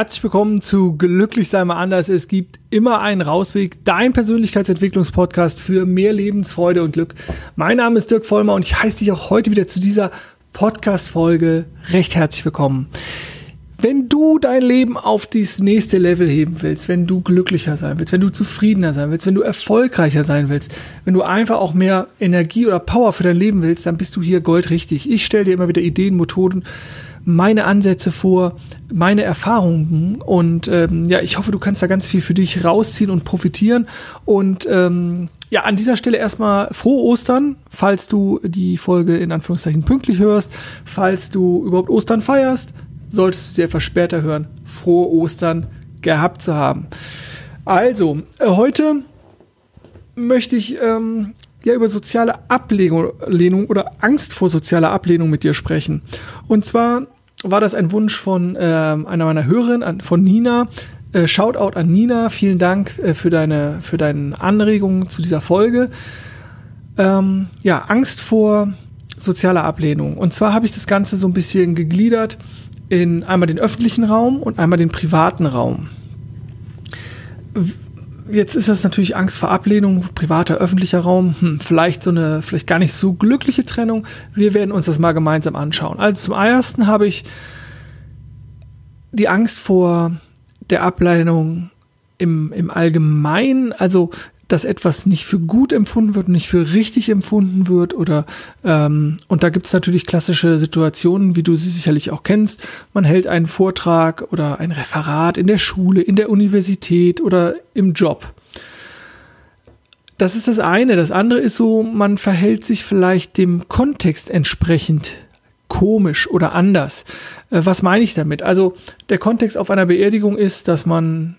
Herzlich willkommen zu Glücklich sei mal anders. Es gibt immer einen Rausweg. Dein Persönlichkeitsentwicklungspodcast für mehr Lebensfreude und Glück. Mein Name ist Dirk Vollmer und ich heiße dich auch heute wieder zu dieser Podcast-Folge recht herzlich willkommen. Wenn du dein Leben auf das nächste Level heben willst, wenn du glücklicher sein willst, wenn du zufriedener sein willst, wenn du erfolgreicher sein willst, wenn du einfach auch mehr Energie oder Power für dein Leben willst, dann bist du hier goldrichtig. Ich stelle dir immer wieder Ideen, Methoden, meine Ansätze vor, meine Erfahrungen und ähm, ja, ich hoffe, du kannst da ganz viel für dich rausziehen und profitieren. Und ähm, ja, an dieser Stelle erstmal frohe Ostern, falls du die Folge in Anführungszeichen pünktlich hörst, falls du überhaupt Ostern feierst, solltest du sie etwas später hören, frohe Ostern gehabt zu haben. Also, äh, heute möchte ich ähm, ja über soziale Ablehnung oder Angst vor sozialer Ablehnung mit dir sprechen. Und zwar war das ein Wunsch von äh, einer meiner Hörerinnen, von Nina. Äh, Shoutout an Nina, vielen Dank äh, für deine für deine Anregungen zu dieser Folge. Ähm, ja, Angst vor sozialer Ablehnung. Und zwar habe ich das Ganze so ein bisschen gegliedert in einmal den öffentlichen Raum und einmal den privaten Raum jetzt ist das natürlich Angst vor Ablehnung, privater, öffentlicher Raum, hm, vielleicht so eine, vielleicht gar nicht so glückliche Trennung. Wir werden uns das mal gemeinsam anschauen. Also zum ersten habe ich die Angst vor der Ablehnung im, im Allgemeinen, also dass etwas nicht für gut empfunden wird, nicht für richtig empfunden wird oder ähm, und da gibt es natürlich klassische Situationen, wie du sie sicherlich auch kennst. Man hält einen Vortrag oder ein Referat in der Schule, in der Universität oder im Job. Das ist das eine. Das andere ist so, man verhält sich vielleicht dem Kontext entsprechend komisch oder anders. Äh, was meine ich damit? Also der Kontext auf einer Beerdigung ist, dass man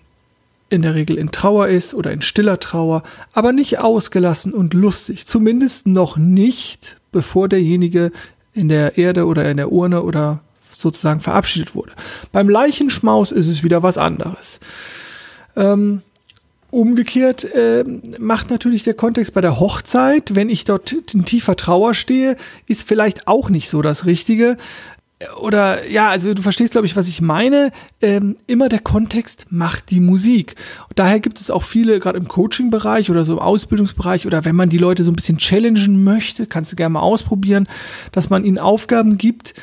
in der Regel in Trauer ist oder in stiller Trauer, aber nicht ausgelassen und lustig. Zumindest noch nicht, bevor derjenige in der Erde oder in der Urne oder sozusagen verabschiedet wurde. Beim Leichenschmaus ist es wieder was anderes. Ähm, umgekehrt äh, macht natürlich der Kontext bei der Hochzeit, wenn ich dort in tiefer Trauer stehe, ist vielleicht auch nicht so das Richtige oder ja, also du verstehst, glaube ich, was ich meine. Ähm, immer der Kontext macht die Musik. Und daher gibt es auch viele, gerade im Coaching-Bereich oder so im Ausbildungsbereich oder wenn man die Leute so ein bisschen challengen möchte, kannst du gerne mal ausprobieren, dass man ihnen Aufgaben gibt,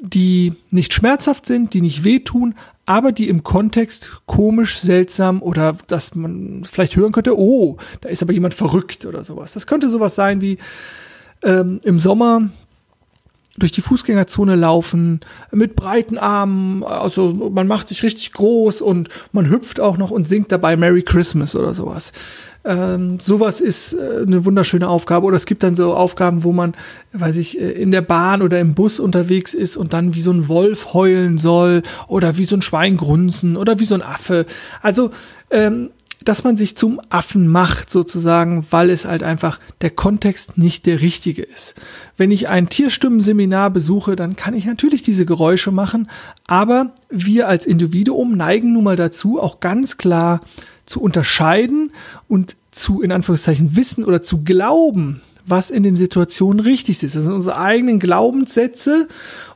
die nicht schmerzhaft sind, die nicht wehtun, aber die im Kontext komisch, seltsam oder dass man vielleicht hören könnte, oh, da ist aber jemand verrückt oder sowas. Das könnte sowas sein wie ähm, im Sommer durch die Fußgängerzone laufen, mit breiten Armen, also man macht sich richtig groß und man hüpft auch noch und singt dabei Merry Christmas oder sowas. Ähm, sowas ist äh, eine wunderschöne Aufgabe. Oder es gibt dann so Aufgaben, wo man, weiß ich, äh, in der Bahn oder im Bus unterwegs ist und dann wie so ein Wolf heulen soll oder wie so ein Schwein grunzen oder wie so ein Affe. Also ähm, dass man sich zum Affen macht sozusagen, weil es halt einfach der Kontext nicht der richtige ist. Wenn ich ein Tierstimmenseminar besuche, dann kann ich natürlich diese Geräusche machen, aber wir als Individuum neigen nun mal dazu, auch ganz klar zu unterscheiden und zu, in Anführungszeichen, wissen oder zu glauben, was in den Situationen richtig ist. Das sind unsere eigenen Glaubenssätze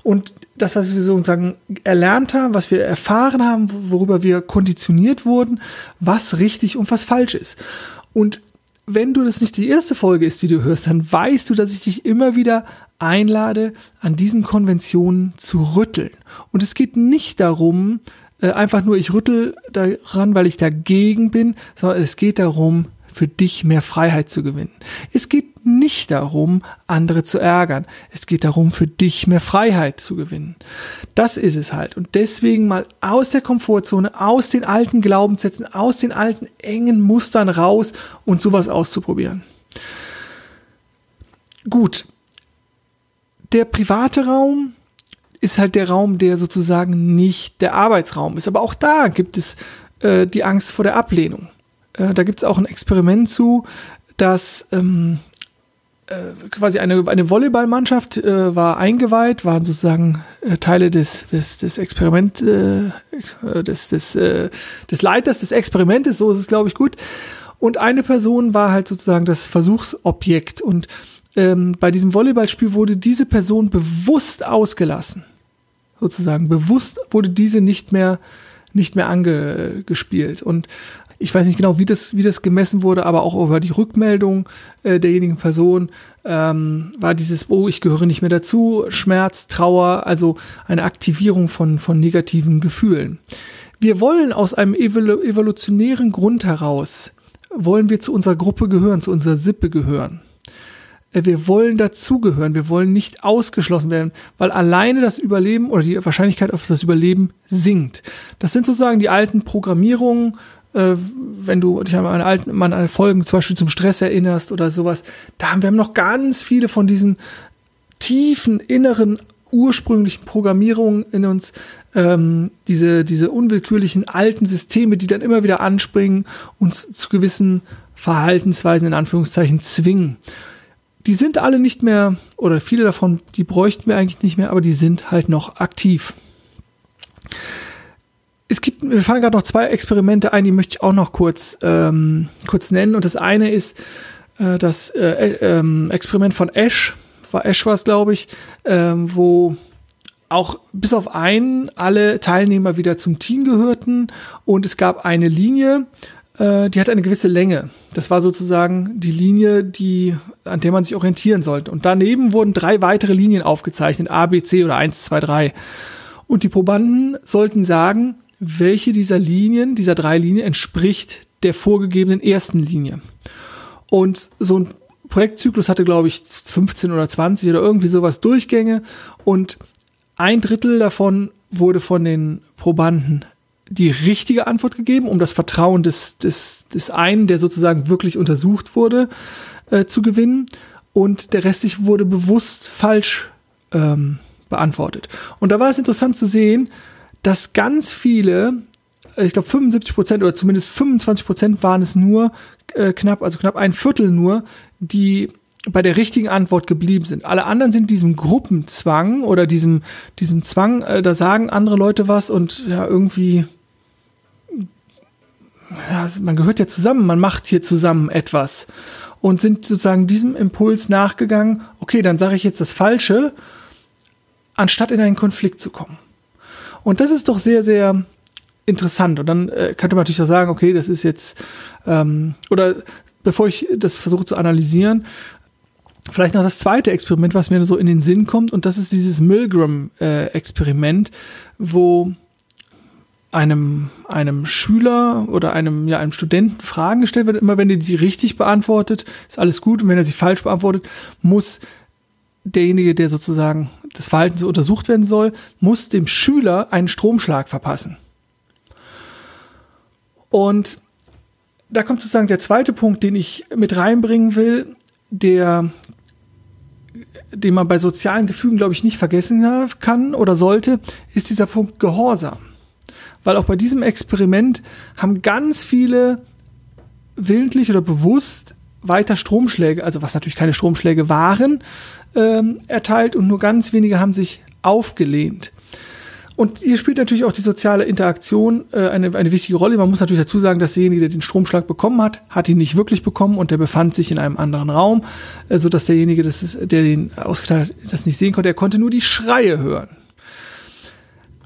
und das, was wir sozusagen erlernt haben, was wir erfahren haben, worüber wir konditioniert wurden, was richtig und was falsch ist. Und wenn du das nicht die erste Folge ist, die du hörst, dann weißt du, dass ich dich immer wieder einlade, an diesen Konventionen zu rütteln. Und es geht nicht darum, äh, einfach nur ich rüttel daran, weil ich dagegen bin, sondern es geht darum, für dich mehr Freiheit zu gewinnen. Es geht nicht darum, andere zu ärgern. Es geht darum, für dich mehr Freiheit zu gewinnen. Das ist es halt. Und deswegen mal aus der Komfortzone, aus den alten Glaubenssätzen, aus den alten engen Mustern raus und sowas auszuprobieren. Gut. Der private Raum ist halt der Raum, der sozusagen nicht der Arbeitsraum ist. Aber auch da gibt es äh, die Angst vor der Ablehnung. Äh, da gibt es auch ein Experiment zu, dass ähm, äh, quasi eine, eine Volleyballmannschaft äh, war eingeweiht, waren sozusagen äh, Teile des, des, des Experiment, äh, des, des, des Leiters des Experimentes, so ist es, glaube ich, gut. Und eine Person war halt sozusagen das Versuchsobjekt. Und ähm, bei diesem Volleyballspiel wurde diese Person bewusst ausgelassen. Sozusagen. Bewusst wurde diese nicht mehr nicht mehr angespielt. Und ich weiß nicht genau, wie das, wie das gemessen wurde, aber auch über die Rückmeldung äh, derjenigen Person ähm, war dieses, oh, ich gehöre nicht mehr dazu, Schmerz, Trauer, also eine Aktivierung von, von negativen Gefühlen. Wir wollen aus einem evolu evolutionären Grund heraus, wollen wir zu unserer Gruppe gehören, zu unserer Sippe gehören. Äh, wir wollen dazugehören, wir wollen nicht ausgeschlossen werden, weil alleine das Überleben oder die Wahrscheinlichkeit auf das Überleben sinkt. Das sind sozusagen die alten Programmierungen, äh, wenn du dich an eine alten, an eine Folgen zum Beispiel zum Stress erinnerst oder sowas. Da haben wir haben noch ganz viele von diesen tiefen inneren ursprünglichen Programmierungen in uns, ähm, diese, diese unwillkürlichen alten Systeme, die dann immer wieder anspringen, uns zu gewissen Verhaltensweisen in Anführungszeichen zwingen die sind alle nicht mehr, oder viele davon, die bräuchten wir eigentlich nicht mehr, aber die sind halt noch aktiv. Es gibt, wir fallen gerade noch zwei Experimente ein, die möchte ich auch noch kurz, ähm, kurz nennen. Und das eine ist äh, das äh, äh, Experiment von Ash, war Ash war es, glaube ich, ähm, wo auch bis auf einen alle Teilnehmer wieder zum Team gehörten und es gab eine Linie, äh, die hat eine gewisse Länge. Das war sozusagen die Linie, die, an der man sich orientieren sollte. Und daneben wurden drei weitere Linien aufgezeichnet, A, B, C oder 1, 2, 3. Und die Probanden sollten sagen, welche dieser Linien, dieser drei Linien entspricht der vorgegebenen ersten Linie. Und so ein Projektzyklus hatte, glaube ich, 15 oder 20 oder irgendwie sowas Durchgänge. Und ein Drittel davon wurde von den Probanden die richtige Antwort gegeben, um das Vertrauen des, des, des einen, der sozusagen wirklich untersucht wurde, äh, zu gewinnen. Und der restliche wurde bewusst falsch ähm, beantwortet. Und da war es interessant zu sehen, dass ganz viele, äh, ich glaube 75 Prozent oder zumindest 25 Prozent waren es nur äh, knapp, also knapp ein Viertel nur, die bei der richtigen Antwort geblieben sind. Alle anderen sind diesem Gruppenzwang oder diesem, diesem Zwang, äh, da sagen andere Leute was und ja, irgendwie ja, man gehört ja zusammen, man macht hier zusammen etwas und sind sozusagen diesem Impuls nachgegangen, okay, dann sage ich jetzt das Falsche, anstatt in einen Konflikt zu kommen. Und das ist doch sehr, sehr interessant. Und dann äh, könnte man natürlich auch sagen, okay, das ist jetzt, ähm, oder bevor ich das versuche zu analysieren, vielleicht noch das zweite Experiment, was mir so in den Sinn kommt, und das ist dieses Milgram-Experiment, äh, wo einem, einem Schüler oder einem, ja, einem Studenten Fragen gestellt werden. Immer wenn er sie richtig beantwortet, ist alles gut. Und wenn er sie falsch beantwortet, muss derjenige, der sozusagen das Verhalten so untersucht werden soll, muss dem Schüler einen Stromschlag verpassen. Und da kommt sozusagen der zweite Punkt, den ich mit reinbringen will, der, den man bei sozialen Gefügen, glaube ich, nicht vergessen kann oder sollte, ist dieser Punkt Gehorsam weil auch bei diesem Experiment haben ganz viele willentlich oder bewusst weiter Stromschläge, also was natürlich keine Stromschläge waren, ähm, erteilt und nur ganz wenige haben sich aufgelehnt. Und hier spielt natürlich auch die soziale Interaktion äh, eine, eine wichtige Rolle. Man muss natürlich dazu sagen, dass derjenige, der den Stromschlag bekommen hat, hat ihn nicht wirklich bekommen und der befand sich in einem anderen Raum, äh, so dass derjenige, das ist, der den ausgeteilt hat, das nicht sehen konnte. Er konnte nur die Schreie hören.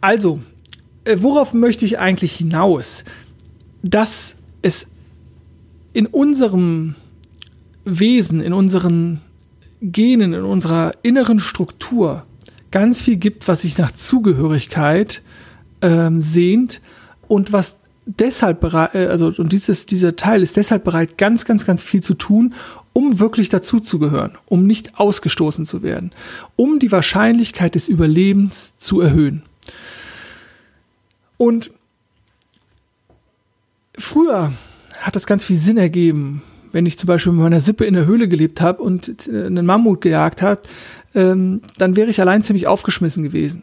Also, äh, worauf möchte ich eigentlich hinaus? Dass es in unserem Wesen, in unseren Genen, in unserer inneren Struktur ganz viel gibt, was sich nach Zugehörigkeit ähm, sehnt und was deshalb bereit, äh, also und dieses, dieser Teil ist deshalb bereit, ganz, ganz, ganz viel zu tun, um wirklich dazuzugehören, um nicht ausgestoßen zu werden, um die Wahrscheinlichkeit des Überlebens zu erhöhen. Und früher hat das ganz viel Sinn ergeben, wenn ich zum Beispiel mit meiner Sippe in der Höhle gelebt habe und äh, einen Mammut gejagt habe, ähm, dann wäre ich allein ziemlich aufgeschmissen gewesen.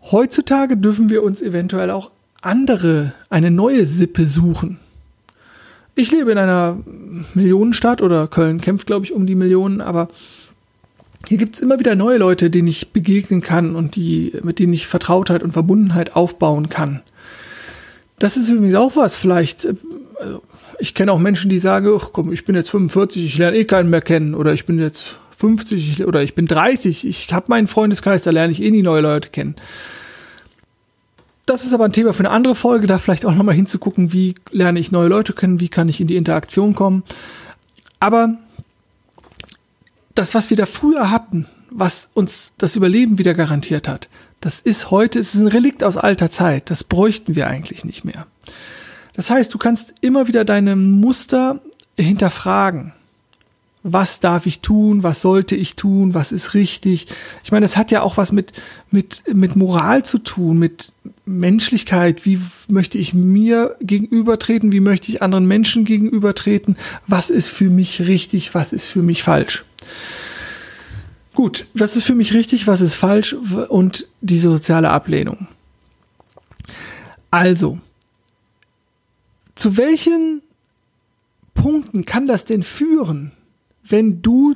Heutzutage dürfen wir uns eventuell auch andere, eine neue Sippe suchen. Ich lebe in einer Millionenstadt oder Köln kämpft, glaube ich, um die Millionen, aber hier gibt's immer wieder neue Leute, denen ich begegnen kann und die, mit denen ich Vertrautheit und Verbundenheit aufbauen kann. Das ist übrigens auch was, vielleicht, äh, ich kenne auch Menschen, die sagen, ach komm, ich bin jetzt 45, ich lerne eh keinen mehr kennen oder ich bin jetzt 50 oder ich bin 30, ich habe meinen Freundeskreis, da lerne ich eh nie neue Leute kennen. das ist aber ein Thema für eine andere Folge, da vielleicht auch nochmal hinzugucken, wie lerne ich neue Leute kennen, wie kann ich in die Interaktion kommen. Aber das, was wir da früher hatten, was uns das Überleben wieder garantiert hat, das ist heute, es ist ein Relikt aus alter Zeit. Das bräuchten wir eigentlich nicht mehr. Das heißt, du kannst immer wieder deine Muster hinterfragen was darf ich tun, was sollte ich tun, was ist richtig. Ich meine, das hat ja auch was mit, mit, mit Moral zu tun, mit Menschlichkeit. Wie möchte ich mir gegenübertreten, wie möchte ich anderen Menschen gegenübertreten, was ist für mich richtig, was ist für mich falsch. Gut, was ist für mich richtig, was ist falsch und die soziale Ablehnung. Also, zu welchen Punkten kann das denn führen, wenn du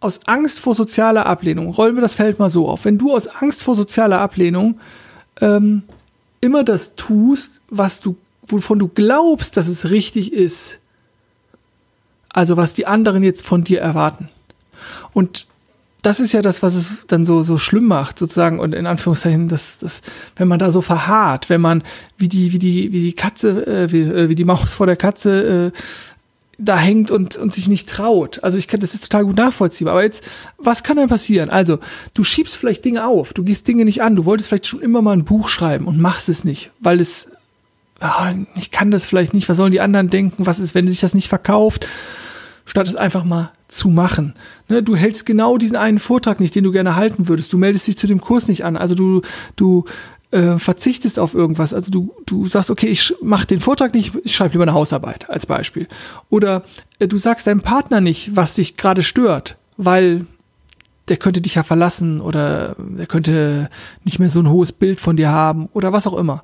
aus Angst vor sozialer Ablehnung, rollen wir das Feld mal so auf, wenn du aus Angst vor sozialer Ablehnung ähm, immer das tust, was du, wovon du glaubst, dass es richtig ist, also was die anderen jetzt von dir erwarten. Und das ist ja das, was es dann so, so schlimm macht, sozusagen, und in Anführungszeichen, das, das, wenn man da so verharrt, wenn man wie die, wie die, wie die Katze, äh, wie, äh, wie die Maus vor der Katze äh, da hängt und, und sich nicht traut. Also ich kann, das ist total gut nachvollziehbar. Aber jetzt, was kann denn passieren? Also, du schiebst vielleicht Dinge auf, du gehst Dinge nicht an, du wolltest vielleicht schon immer mal ein Buch schreiben und machst es nicht, weil es, ah, ich kann das vielleicht nicht, was sollen die anderen denken, was ist, wenn sich das nicht verkauft, statt es einfach mal zu machen. Ne, du hältst genau diesen einen Vortrag nicht, den du gerne halten würdest. Du meldest dich zu dem Kurs nicht an. Also du, du äh, verzichtest auf irgendwas. Also du, du sagst, okay, ich mache den Vortrag nicht, ich schreibe lieber eine Hausarbeit als Beispiel. Oder äh, du sagst deinem Partner nicht, was dich gerade stört, weil der könnte dich ja verlassen oder der könnte nicht mehr so ein hohes Bild von dir haben oder was auch immer.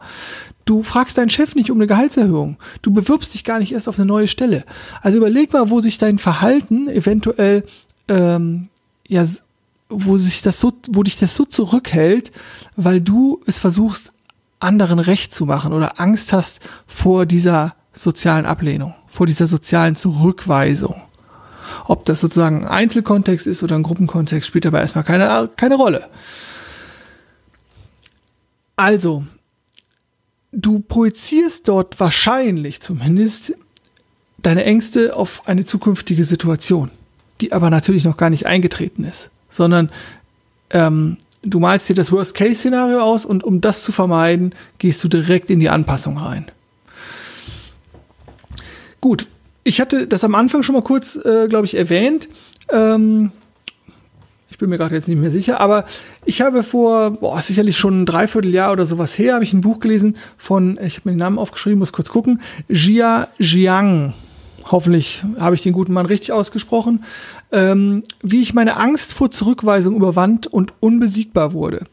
Du fragst deinen Chef nicht um eine Gehaltserhöhung. Du bewirbst dich gar nicht erst auf eine neue Stelle. Also überleg mal, wo sich dein Verhalten eventuell ähm, ja wo sich das so, wo dich das so zurückhält, weil du es versuchst, anderen recht zu machen oder Angst hast vor dieser sozialen Ablehnung, vor dieser sozialen Zurückweisung. Ob das sozusagen ein Einzelkontext ist oder ein Gruppenkontext, spielt dabei erstmal keine, keine Rolle. Also, du projizierst dort wahrscheinlich zumindest deine Ängste auf eine zukünftige Situation, die aber natürlich noch gar nicht eingetreten ist sondern ähm, du malst dir das Worst-Case-Szenario aus und um das zu vermeiden, gehst du direkt in die Anpassung rein. Gut, ich hatte das am Anfang schon mal kurz, äh, glaube ich, erwähnt. Ähm, ich bin mir gerade jetzt nicht mehr sicher, aber ich habe vor, boah, sicherlich schon ein Dreivierteljahr oder sowas her, habe ich ein Buch gelesen von, ich habe mir den Namen aufgeschrieben, muss kurz gucken, Jia Jiang hoffentlich habe ich den guten Mann richtig ausgesprochen, ähm, wie ich meine Angst vor Zurückweisung überwand und unbesiegbar wurde.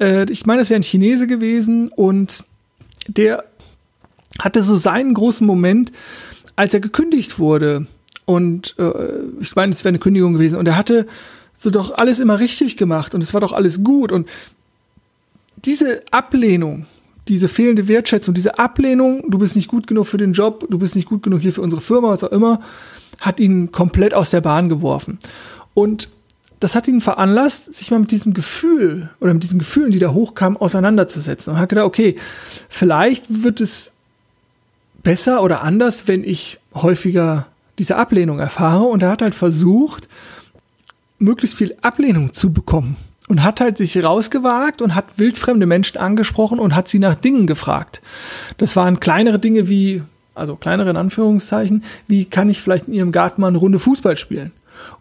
Äh, ich meine, es wäre ein Chinese gewesen und der hatte so seinen großen Moment, als er gekündigt wurde. Und äh, ich meine, es wäre eine Kündigung gewesen. Und er hatte so doch alles immer richtig gemacht und es war doch alles gut. Und diese Ablehnung, diese fehlende Wertschätzung, diese Ablehnung, du bist nicht gut genug für den Job, du bist nicht gut genug hier für unsere Firma, was auch immer, hat ihn komplett aus der Bahn geworfen. Und das hat ihn veranlasst, sich mal mit diesem Gefühl oder mit diesen Gefühlen, die da hochkamen, auseinanderzusetzen. Und hat gedacht, okay, vielleicht wird es besser oder anders, wenn ich häufiger diese Ablehnung erfahre. Und er hat halt versucht, möglichst viel Ablehnung zu bekommen und hat halt sich rausgewagt und hat wildfremde Menschen angesprochen und hat sie nach Dingen gefragt. Das waren kleinere Dinge wie, also kleinere in Anführungszeichen, wie kann ich vielleicht in ihrem Garten mal eine Runde Fußball spielen?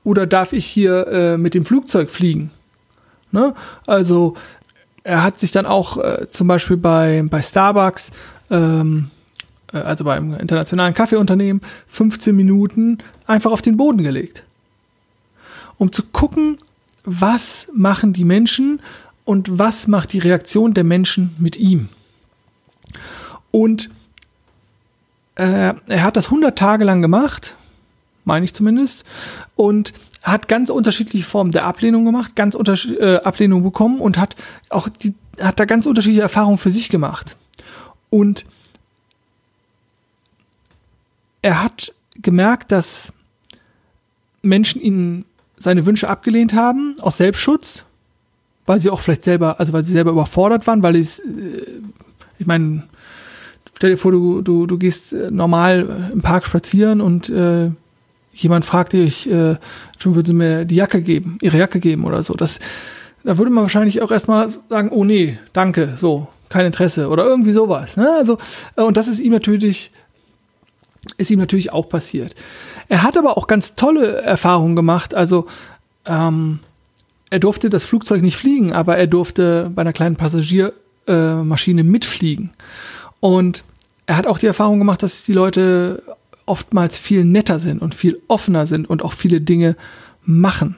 Oder darf ich hier äh, mit dem Flugzeug fliegen? Ne? Also er hat sich dann auch äh, zum Beispiel bei, bei Starbucks, ähm, äh, also beim internationalen Kaffeeunternehmen, 15 Minuten einfach auf den Boden gelegt. Um zu gucken, was machen die Menschen und was macht die Reaktion der Menschen mit ihm. Und äh, er hat das 100 Tage lang gemacht, meine ich zumindest, und hat ganz unterschiedliche Formen der Ablehnung gemacht, ganz unterschiedliche äh, Ablehnung bekommen und hat auch die, hat da ganz unterschiedliche Erfahrungen für sich gemacht. Und er hat gemerkt, dass Menschen ihn seine Wünsche abgelehnt haben, aus Selbstschutz, weil sie auch vielleicht selber, also weil sie selber überfordert waren, weil es, äh, ich meine, stell dir vor, du, du, du gehst äh, normal im Park spazieren und äh, jemand fragt dich, äh, schon würden sie mir die Jacke geben, ihre Jacke geben oder so. Das, da würde man wahrscheinlich auch erstmal sagen, oh nee, danke, so, kein Interesse oder irgendwie sowas. Ne? Also, äh, und das ist ihm natürlich, ist ihm natürlich auch passiert. Er hat aber auch ganz tolle Erfahrungen gemacht. Also, ähm, er durfte das Flugzeug nicht fliegen, aber er durfte bei einer kleinen Passagiermaschine äh, mitfliegen. Und er hat auch die Erfahrung gemacht, dass die Leute oftmals viel netter sind und viel offener sind und auch viele Dinge machen.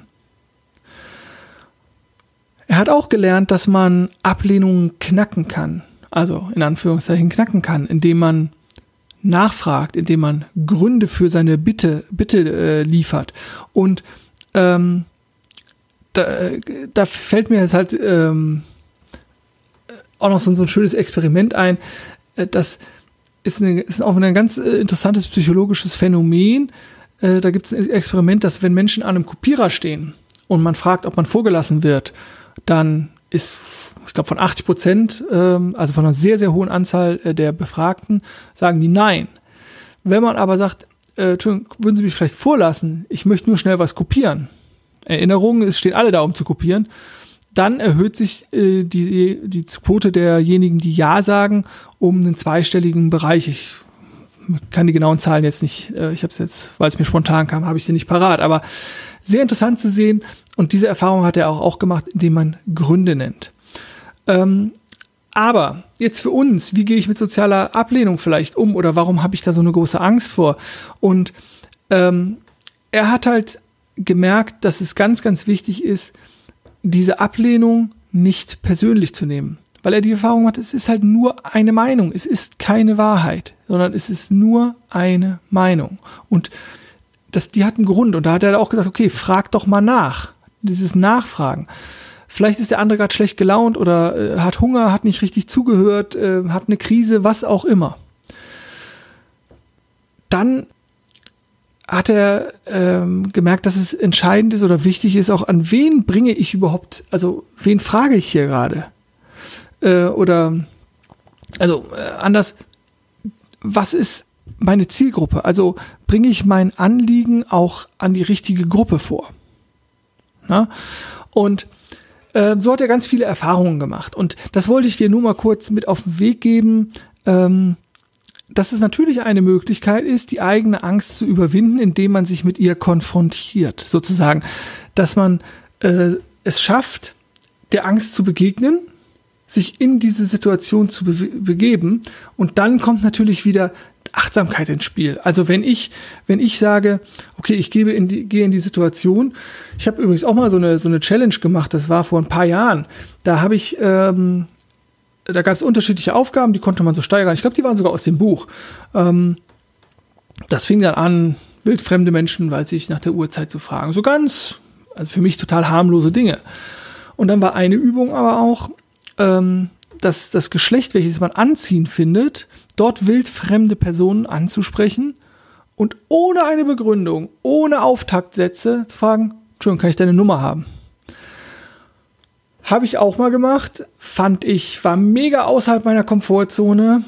Er hat auch gelernt, dass man Ablehnungen knacken kann, also in Anführungszeichen knacken kann, indem man nachfragt, indem man Gründe für seine Bitte, Bitte äh, liefert. Und ähm, da, da, fällt mir jetzt halt ähm, auch noch so, so, ein schönes Experiment ein. Äh, das ist, eine, ist auch ein ganz äh, interessantes psychologisches Phänomen. Äh, da gibt es ein Experiment, dass wenn Menschen an einem Kopierer stehen und man fragt, ob man vorgelassen wird, dann ist, ich glaube, von 80 Prozent, ähm, also von einer sehr, sehr hohen Anzahl äh, der Befragten, sagen die Nein. Wenn man aber sagt, äh, Entschuldigung, würden Sie mich vielleicht vorlassen, ich möchte nur schnell was kopieren. Erinnerungen, es stehen alle da, um zu kopieren. Dann erhöht sich äh, die, die Quote derjenigen, die Ja sagen, um einen zweistelligen Bereich. Ich kann die genauen Zahlen jetzt nicht, äh, ich habe es jetzt, weil es mir spontan kam, habe ich sie nicht parat. Aber sehr interessant zu sehen. Und diese Erfahrung hat er auch, auch gemacht, indem man Gründe nennt. Ähm, aber jetzt für uns, wie gehe ich mit sozialer Ablehnung vielleicht um oder warum habe ich da so eine große Angst vor? Und ähm, er hat halt gemerkt, dass es ganz, ganz wichtig ist, diese Ablehnung nicht persönlich zu nehmen. Weil er die Erfahrung hat, es ist halt nur eine Meinung, es ist keine Wahrheit, sondern es ist nur eine Meinung. Und das, die hat einen Grund. Und da hat er auch gesagt, okay, frag doch mal nach. Dieses Nachfragen. Vielleicht ist der andere gerade schlecht gelaunt oder äh, hat Hunger, hat nicht richtig zugehört, äh, hat eine Krise, was auch immer. Dann hat er ähm, gemerkt, dass es entscheidend ist oder wichtig ist, auch an wen bringe ich überhaupt, also wen frage ich hier gerade? Äh, oder also äh, anders, was ist meine Zielgruppe? Also bringe ich mein Anliegen auch an die richtige Gruppe vor? Na? Und äh, so hat er ganz viele Erfahrungen gemacht. Und das wollte ich dir nur mal kurz mit auf den Weg geben. Ähm, dass es natürlich eine Möglichkeit ist, die eigene Angst zu überwinden, indem man sich mit ihr konfrontiert, sozusagen, dass man äh, es schafft, der Angst zu begegnen, sich in diese Situation zu be begeben und dann kommt natürlich wieder Achtsamkeit ins Spiel. Also wenn ich, wenn ich sage, okay, ich gebe in die, gehe in die Situation, ich habe übrigens auch mal so eine, so eine Challenge gemacht, das war vor ein paar Jahren. Da habe ich ähm, da gab es unterschiedliche Aufgaben, die konnte man so steigern. Ich glaube, die waren sogar aus dem Buch. Ähm, das fing dann an, wildfremde Menschen, weil sich nach der Uhrzeit zu fragen. So ganz, also für mich total harmlose Dinge. Und dann war eine Übung aber auch, ähm, dass das Geschlecht, welches man anziehen findet, dort wildfremde Personen anzusprechen und ohne eine Begründung, ohne Auftaktsätze zu fragen, Entschuldigung, kann ich deine Nummer haben? Habe ich auch mal gemacht. Fand ich, war mega außerhalb meiner Komfortzone,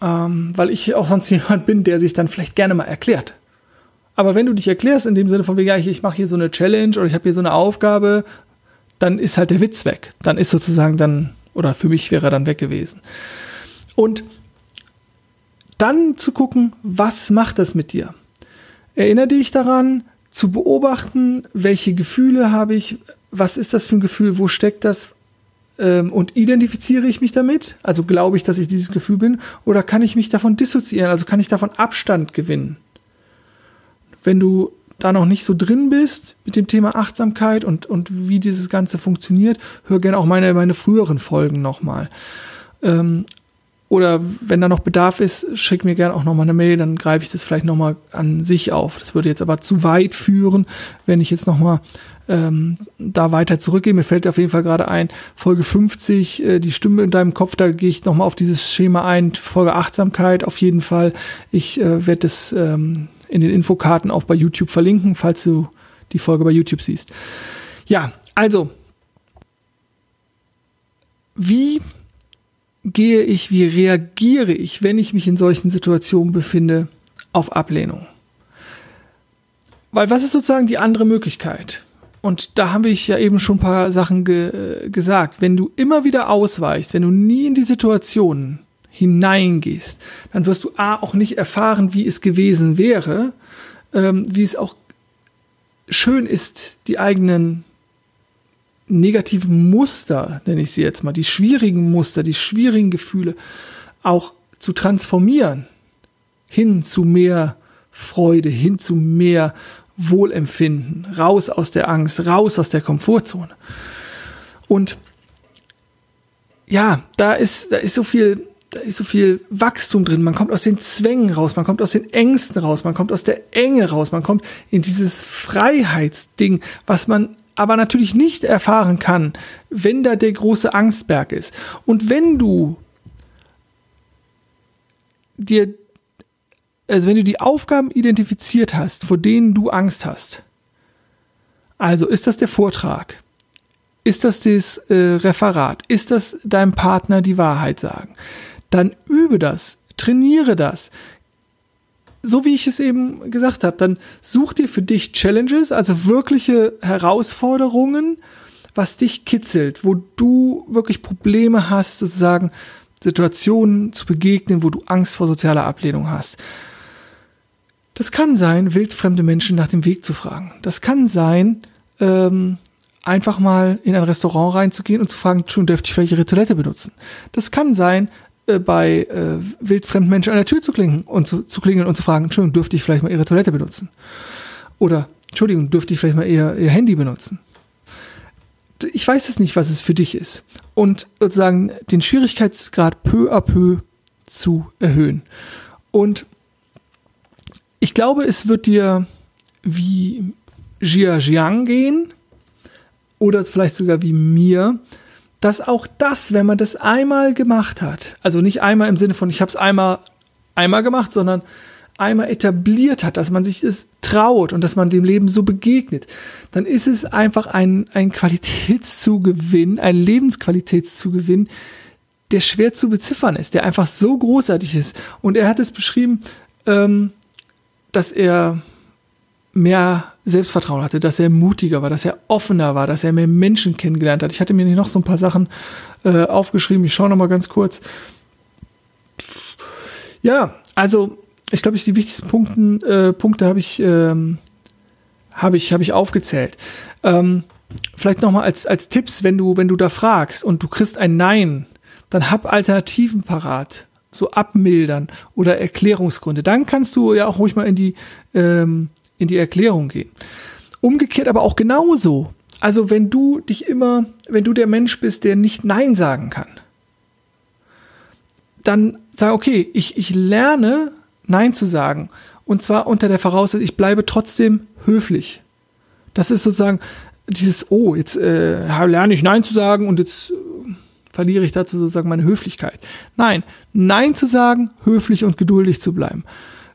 ähm, weil ich auch sonst jemand bin, der sich dann vielleicht gerne mal erklärt. Aber wenn du dich erklärst in dem Sinne von, ja, ich, ich mache hier so eine Challenge oder ich habe hier so eine Aufgabe, dann ist halt der Witz weg. Dann ist sozusagen dann, oder für mich wäre er dann weg gewesen. Und dann zu gucken, was macht das mit dir? Erinnere dich daran, zu beobachten, welche Gefühle habe ich, was ist das für ein Gefühl, wo steckt das ähm, und identifiziere ich mich damit? Also glaube ich, dass ich dieses Gefühl bin oder kann ich mich davon dissoziieren, also kann ich davon Abstand gewinnen? Wenn du da noch nicht so drin bist mit dem Thema Achtsamkeit und, und wie dieses Ganze funktioniert, hör gerne auch meine, meine früheren Folgen nochmal. Ähm, oder wenn da noch Bedarf ist, schick mir gerne auch nochmal eine Mail, dann greife ich das vielleicht nochmal an sich auf. Das würde jetzt aber zu weit führen, wenn ich jetzt nochmal ähm, da weiter zurückgehe. Mir fällt auf jeden Fall gerade ein, Folge 50, äh, die Stimme in deinem Kopf, da gehe ich nochmal auf dieses Schema ein. Folge Achtsamkeit auf jeden Fall. Ich äh, werde das ähm, in den Infokarten auch bei YouTube verlinken, falls du die Folge bei YouTube siehst. Ja, also wie gehe ich, wie reagiere ich, wenn ich mich in solchen Situationen befinde, auf Ablehnung? Weil was ist sozusagen die andere Möglichkeit? Und da habe ich ja eben schon ein paar Sachen ge gesagt. Wenn du immer wieder ausweichst, wenn du nie in die Situationen hineingehst, dann wirst du A auch nicht erfahren, wie es gewesen wäre, ähm, wie es auch schön ist, die eigenen negativen Muster, nenne ich sie jetzt mal, die schwierigen Muster, die schwierigen Gefühle auch zu transformieren hin zu mehr Freude, hin zu mehr Wohlempfinden, raus aus der Angst, raus aus der Komfortzone. Und ja, da ist, da ist so viel, da ist so viel Wachstum drin. Man kommt aus den Zwängen raus, man kommt aus den Ängsten raus, man kommt aus der Enge raus, man kommt in dieses Freiheitsding, was man aber natürlich nicht erfahren kann, wenn da der große Angstberg ist. Und wenn du dir also wenn du die Aufgaben identifiziert hast, vor denen du Angst hast, also ist das der Vortrag, ist das das äh, Referat, ist das deinem Partner die Wahrheit sagen, dann übe das, trainiere das. So wie ich es eben gesagt habe, dann such dir für dich Challenges, also wirkliche Herausforderungen, was dich kitzelt, wo du wirklich Probleme hast, sozusagen Situationen zu begegnen, wo du Angst vor sozialer Ablehnung hast. Das kann sein, wildfremde Menschen nach dem Weg zu fragen. Das kann sein, ähm, einfach mal in ein Restaurant reinzugehen und zu fragen, schon dürfte ich vielleicht Ihre Toilette benutzen. Das kann sein, äh, bei äh, wildfremden Menschen an der Tür zu klingeln und zu, zu klingeln und zu fragen, Entschuldigung, dürfte ich vielleicht mal Ihre Toilette benutzen? Oder Entschuldigung, dürfte ich vielleicht mal Ihr, Ihr Handy benutzen? Ich weiß es nicht, was es für dich ist. Und sozusagen den Schwierigkeitsgrad peu à peu zu erhöhen. Und ich glaube, es wird dir wie Jia Jiang gehen oder vielleicht sogar wie mir, dass auch das, wenn man das einmal gemacht hat, also nicht einmal im Sinne von ich habe es einmal einmal gemacht, sondern einmal etabliert hat, dass man sich es traut und dass man dem Leben so begegnet, dann ist es einfach ein, ein Qualitätszugewinn, ein Lebensqualitätszugewinn, der schwer zu beziffern ist, der einfach so großartig ist. Und er hat es beschrieben, ähm, dass er mehr Selbstvertrauen hatte, dass er mutiger war, dass er offener war, dass er mehr Menschen kennengelernt hat. Ich hatte mir noch so ein paar Sachen äh, aufgeschrieben. Ich schaue noch mal ganz kurz. Ja, also ich glaube, ich die wichtigsten Punkten, äh, Punkte habe ich, ähm, habe ich, habe ich aufgezählt. Ähm, vielleicht noch mal als als Tipps, wenn du wenn du da fragst und du kriegst ein Nein, dann hab Alternativen parat so abmildern oder Erklärungsgründe. Dann kannst du ja auch ruhig mal in die, ähm, in die Erklärung gehen. Umgekehrt aber auch genauso. Also wenn du dich immer, wenn du der Mensch bist, der nicht Nein sagen kann, dann sag, okay, ich, ich lerne Nein zu sagen. Und zwar unter der Voraussetzung, ich bleibe trotzdem höflich. Das ist sozusagen dieses, oh, jetzt äh, lerne ich Nein zu sagen und jetzt verliere ich dazu sozusagen meine Höflichkeit. Nein, Nein zu sagen, höflich und geduldig zu bleiben.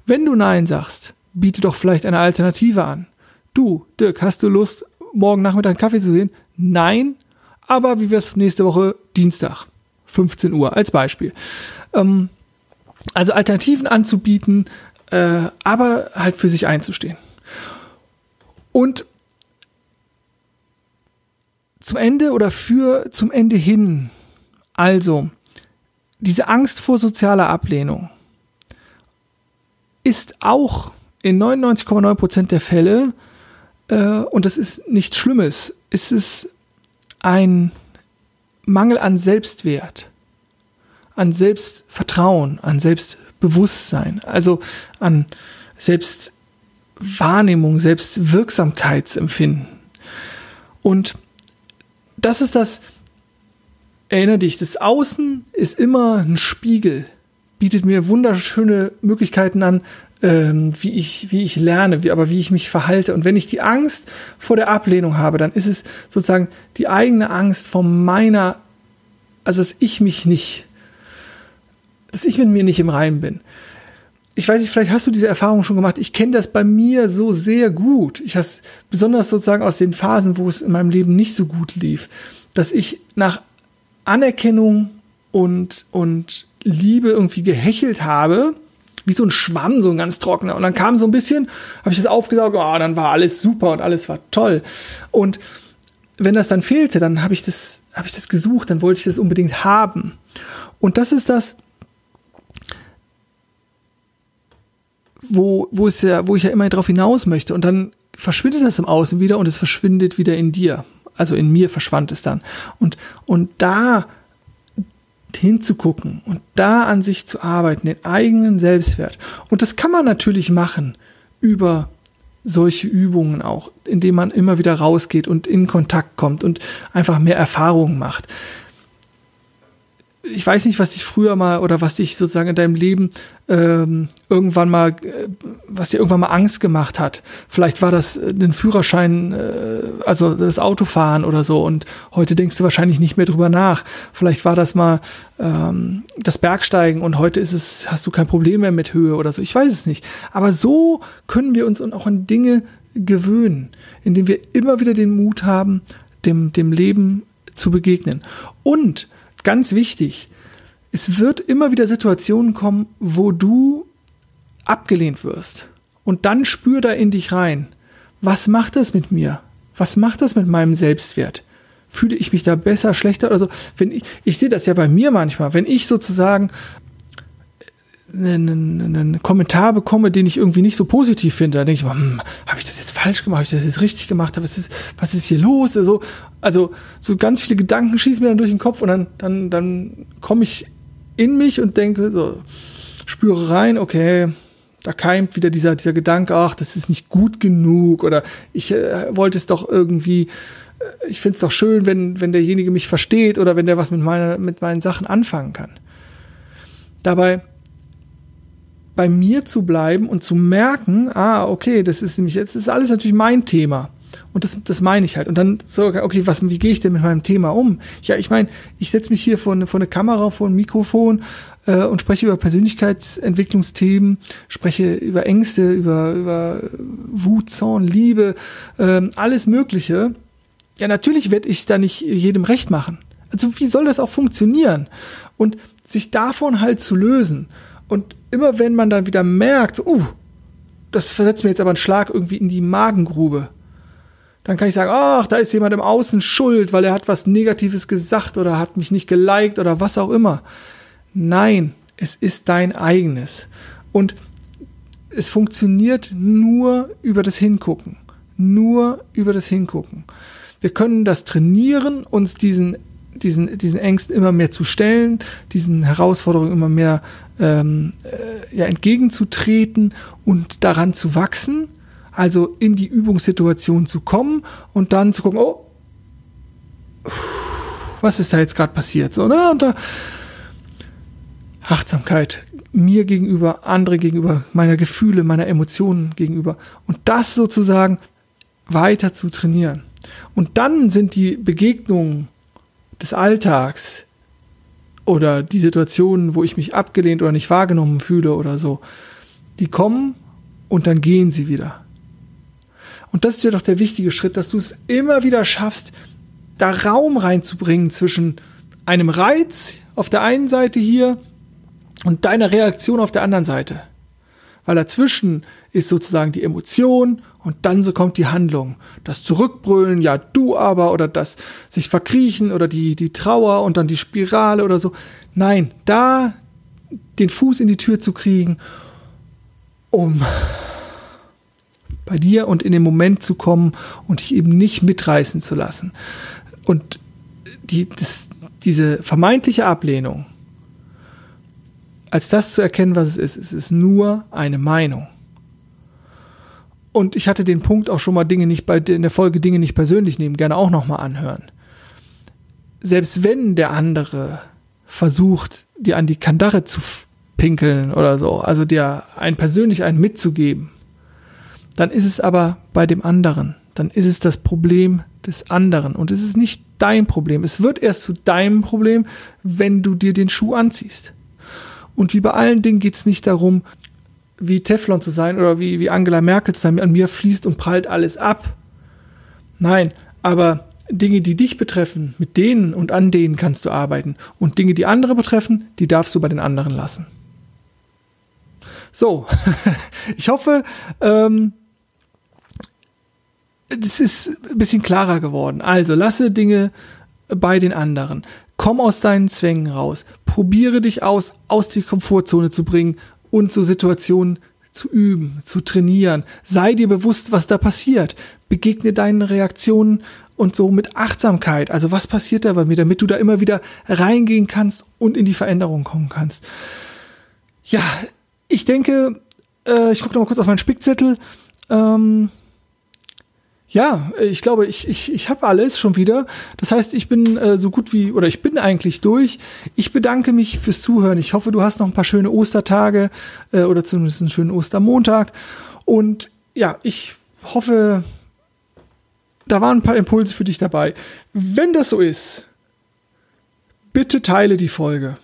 Wenn du Nein sagst, biete doch vielleicht eine Alternative an. Du, Dirk, hast du Lust, morgen Nachmittag einen Kaffee zu gehen? Nein, aber wie wär's nächste Woche Dienstag, 15 Uhr als Beispiel. Ähm, also Alternativen anzubieten, äh, aber halt für sich einzustehen. Und zum Ende oder für zum Ende hin also, diese Angst vor sozialer Ablehnung ist auch in 99,9 Prozent der Fälle, äh, und das ist nichts Schlimmes, ist es ein Mangel an Selbstwert, an Selbstvertrauen, an Selbstbewusstsein, also an Selbstwahrnehmung, Selbstwirksamkeitsempfinden. Und das ist das, Erinnere dich, das Außen ist immer ein Spiegel, bietet mir wunderschöne Möglichkeiten an, ähm, wie ich, wie ich lerne, wie, aber wie ich mich verhalte. Und wenn ich die Angst vor der Ablehnung habe, dann ist es sozusagen die eigene Angst vor meiner, also dass ich mich nicht, dass ich mit mir nicht im Reinen bin. Ich weiß nicht, vielleicht hast du diese Erfahrung schon gemacht. Ich kenne das bei mir so sehr gut. Ich has besonders sozusagen aus den Phasen, wo es in meinem Leben nicht so gut lief, dass ich nach Anerkennung und, und Liebe irgendwie gehechelt habe, wie so ein Schwamm, so ein ganz trockener. Und dann kam so ein bisschen, habe ich das aufgesaugt, oh, dann war alles super und alles war toll. Und wenn das dann fehlte, dann habe ich das, ich das gesucht, dann wollte ich das unbedingt haben. Und das ist das, wo, wo, es ja, wo ich ja immer drauf hinaus möchte. Und dann verschwindet das im Außen wieder und es verschwindet wieder in dir. Also in mir verschwand es dann. Und, und da hinzugucken und da an sich zu arbeiten, den eigenen Selbstwert. Und das kann man natürlich machen über solche Übungen auch, indem man immer wieder rausgeht und in Kontakt kommt und einfach mehr Erfahrungen macht ich weiß nicht, was dich früher mal oder was dich sozusagen in deinem Leben ähm, irgendwann mal, äh, was dir irgendwann mal Angst gemacht hat. Vielleicht war das äh, den Führerschein, äh, also das Autofahren oder so. Und heute denkst du wahrscheinlich nicht mehr drüber nach. Vielleicht war das mal ähm, das Bergsteigen und heute ist es, hast du kein Problem mehr mit Höhe oder so. Ich weiß es nicht. Aber so können wir uns auch an Dinge gewöhnen, indem wir immer wieder den Mut haben, dem, dem Leben zu begegnen. Und ganz wichtig, es wird immer wieder Situationen kommen, wo du abgelehnt wirst. Und dann spür da in dich rein. Was macht das mit mir? Was macht das mit meinem Selbstwert? Fühle ich mich da besser, schlechter? Also, wenn ich, ich sehe das ja bei mir manchmal, wenn ich sozusagen einen, einen Kommentar bekomme, den ich irgendwie nicht so positiv finde, dann denke ich hm, habe ich das jetzt falsch gemacht, habe ich das jetzt richtig gemacht, was ist, was ist hier los? Also, also so ganz viele Gedanken schießen mir dann durch den Kopf und dann, dann, dann komme ich in mich und denke, so, spüre rein, okay, da keimt wieder dieser, dieser Gedanke, ach, das ist nicht gut genug oder ich äh, wollte es doch irgendwie, äh, ich finde es doch schön, wenn, wenn derjenige mich versteht oder wenn der was mit, meiner, mit meinen Sachen anfangen kann. Dabei bei mir zu bleiben und zu merken, ah, okay, das ist nämlich, jetzt ist alles natürlich mein Thema. Und das, das meine ich halt. Und dann so, okay, was, wie gehe ich denn mit meinem Thema um? Ja, ich meine, ich setze mich hier vor eine, vor eine Kamera, vor ein Mikrofon äh, und spreche über Persönlichkeitsentwicklungsthemen, spreche über Ängste, über, über Wut, Zorn, Liebe, äh, alles Mögliche. Ja, natürlich werde ich da nicht jedem recht machen. Also wie soll das auch funktionieren? Und sich davon halt zu lösen und immer wenn man dann wieder merkt, so, uh, das versetzt mir jetzt aber einen Schlag irgendwie in die Magengrube, dann kann ich sagen, ach, da ist jemand im Außen schuld, weil er hat was Negatives gesagt oder hat mich nicht geliked oder was auch immer. Nein, es ist dein eigenes. Und es funktioniert nur über das Hingucken. Nur über das Hingucken. Wir können das trainieren, uns diesen diesen, diesen Ängsten immer mehr zu stellen, diesen Herausforderungen immer mehr ähm, äh, ja, entgegenzutreten und daran zu wachsen, also in die Übungssituation zu kommen und dann zu gucken, oh, was ist da jetzt gerade passiert? So, ne? Und da Achtsamkeit mir gegenüber, andere gegenüber, meiner Gefühle, meiner Emotionen gegenüber. Und das sozusagen weiter zu trainieren. Und dann sind die Begegnungen des Alltags oder die Situationen, wo ich mich abgelehnt oder nicht wahrgenommen fühle oder so, die kommen und dann gehen sie wieder. Und das ist ja doch der wichtige Schritt, dass du es immer wieder schaffst, da Raum reinzubringen zwischen einem Reiz auf der einen Seite hier und deiner Reaktion auf der anderen Seite. Weil dazwischen ist sozusagen die Emotion und dann so kommt die Handlung. Das Zurückbrüllen, ja du aber, oder das sich verkriechen oder die, die Trauer und dann die Spirale oder so. Nein, da den Fuß in die Tür zu kriegen, um bei dir und in den Moment zu kommen und dich eben nicht mitreißen zu lassen. Und die, das, diese vermeintliche Ablehnung, als das zu erkennen, was es ist, es ist nur eine Meinung. Und ich hatte den Punkt auch schon mal Dinge nicht bei in der Folge Dinge nicht persönlich nehmen, gerne auch nochmal anhören. Selbst wenn der andere versucht, dir an die Kandare zu pinkeln oder so, also dir ein persönlich einen mitzugeben, dann ist es aber bei dem anderen. Dann ist es das Problem des anderen und es ist nicht dein Problem. Es wird erst zu deinem Problem, wenn du dir den Schuh anziehst. Und wie bei allen Dingen geht es nicht darum, wie Teflon zu sein oder wie, wie Angela Merkel zu sein, an mir fließt und prallt alles ab. Nein, aber Dinge, die dich betreffen, mit denen und an denen kannst du arbeiten. Und Dinge, die andere betreffen, die darfst du bei den anderen lassen. So, ich hoffe, ähm, das ist ein bisschen klarer geworden. Also lasse Dinge bei den anderen. Komm aus deinen Zwängen raus. Probiere dich aus, aus die Komfortzone zu bringen und so Situationen zu üben, zu trainieren. Sei dir bewusst, was da passiert. Begegne deinen Reaktionen und so mit Achtsamkeit. Also was passiert da bei mir, damit du da immer wieder reingehen kannst und in die Veränderung kommen kannst. Ja, ich denke, äh, ich gucke noch mal kurz auf meinen Spickzettel. Ähm, ja, ich glaube, ich, ich, ich habe alles schon wieder. Das heißt, ich bin äh, so gut wie, oder ich bin eigentlich durch. Ich bedanke mich fürs Zuhören. Ich hoffe, du hast noch ein paar schöne Ostertage äh, oder zumindest einen schönen Ostermontag. Und ja, ich hoffe, da waren ein paar Impulse für dich dabei. Wenn das so ist, bitte teile die Folge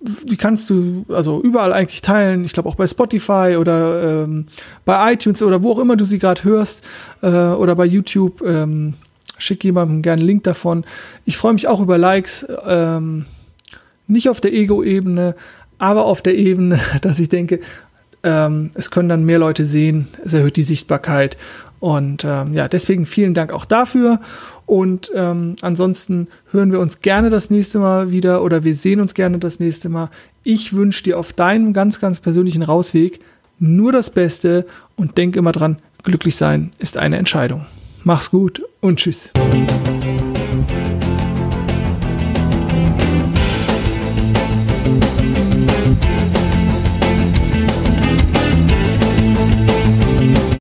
wie kannst du, also überall eigentlich teilen, ich glaube auch bei Spotify oder ähm, bei iTunes oder wo auch immer du sie gerade hörst äh, oder bei YouTube, ähm, schick jemandem gerne einen Link davon. Ich freue mich auch über Likes, ähm, nicht auf der Ego-Ebene, aber auf der Ebene, dass ich denke, ähm, es können dann mehr Leute sehen, es erhöht die Sichtbarkeit und ähm, ja, deswegen vielen Dank auch dafür. Und ähm, ansonsten hören wir uns gerne das nächste Mal wieder oder wir sehen uns gerne das nächste Mal. Ich wünsche dir auf deinem ganz, ganz persönlichen Rausweg nur das Beste und denk immer dran, glücklich sein ist eine Entscheidung. Mach's gut und tschüss.